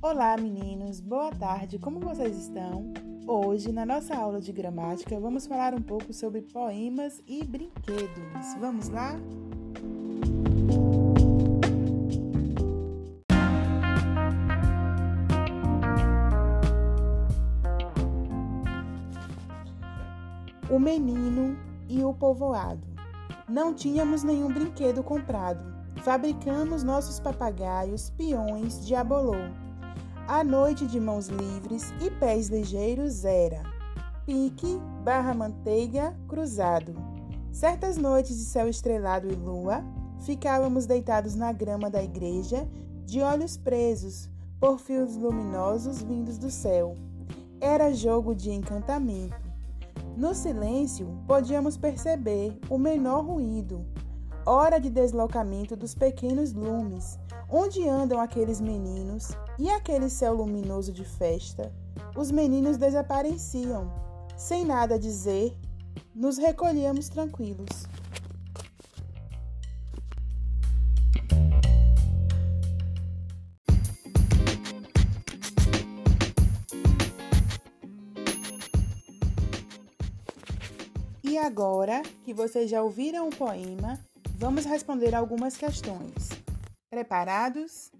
Olá, meninos, boa tarde, como vocês estão? Hoje, na nossa aula de gramática, vamos falar um pouco sobre poemas e brinquedos. Vamos lá? O menino e o povoado. Não tínhamos nenhum brinquedo comprado. Fabricamos nossos papagaios, peões de abolô. A noite de mãos livres e pés ligeiros era pique barra manteiga cruzado. Certas noites de céu estrelado e lua, ficávamos deitados na grama da igreja, de olhos presos por fios luminosos vindos do céu. Era jogo de encantamento. No silêncio, podíamos perceber o menor ruído. Hora de deslocamento dos pequenos lumes. Onde andam aqueles meninos e aquele céu luminoso de festa? Os meninos desapareciam. Sem nada dizer, nos recolhíamos tranquilos. E agora que vocês já ouviram o poema, vamos responder algumas questões. Preparados?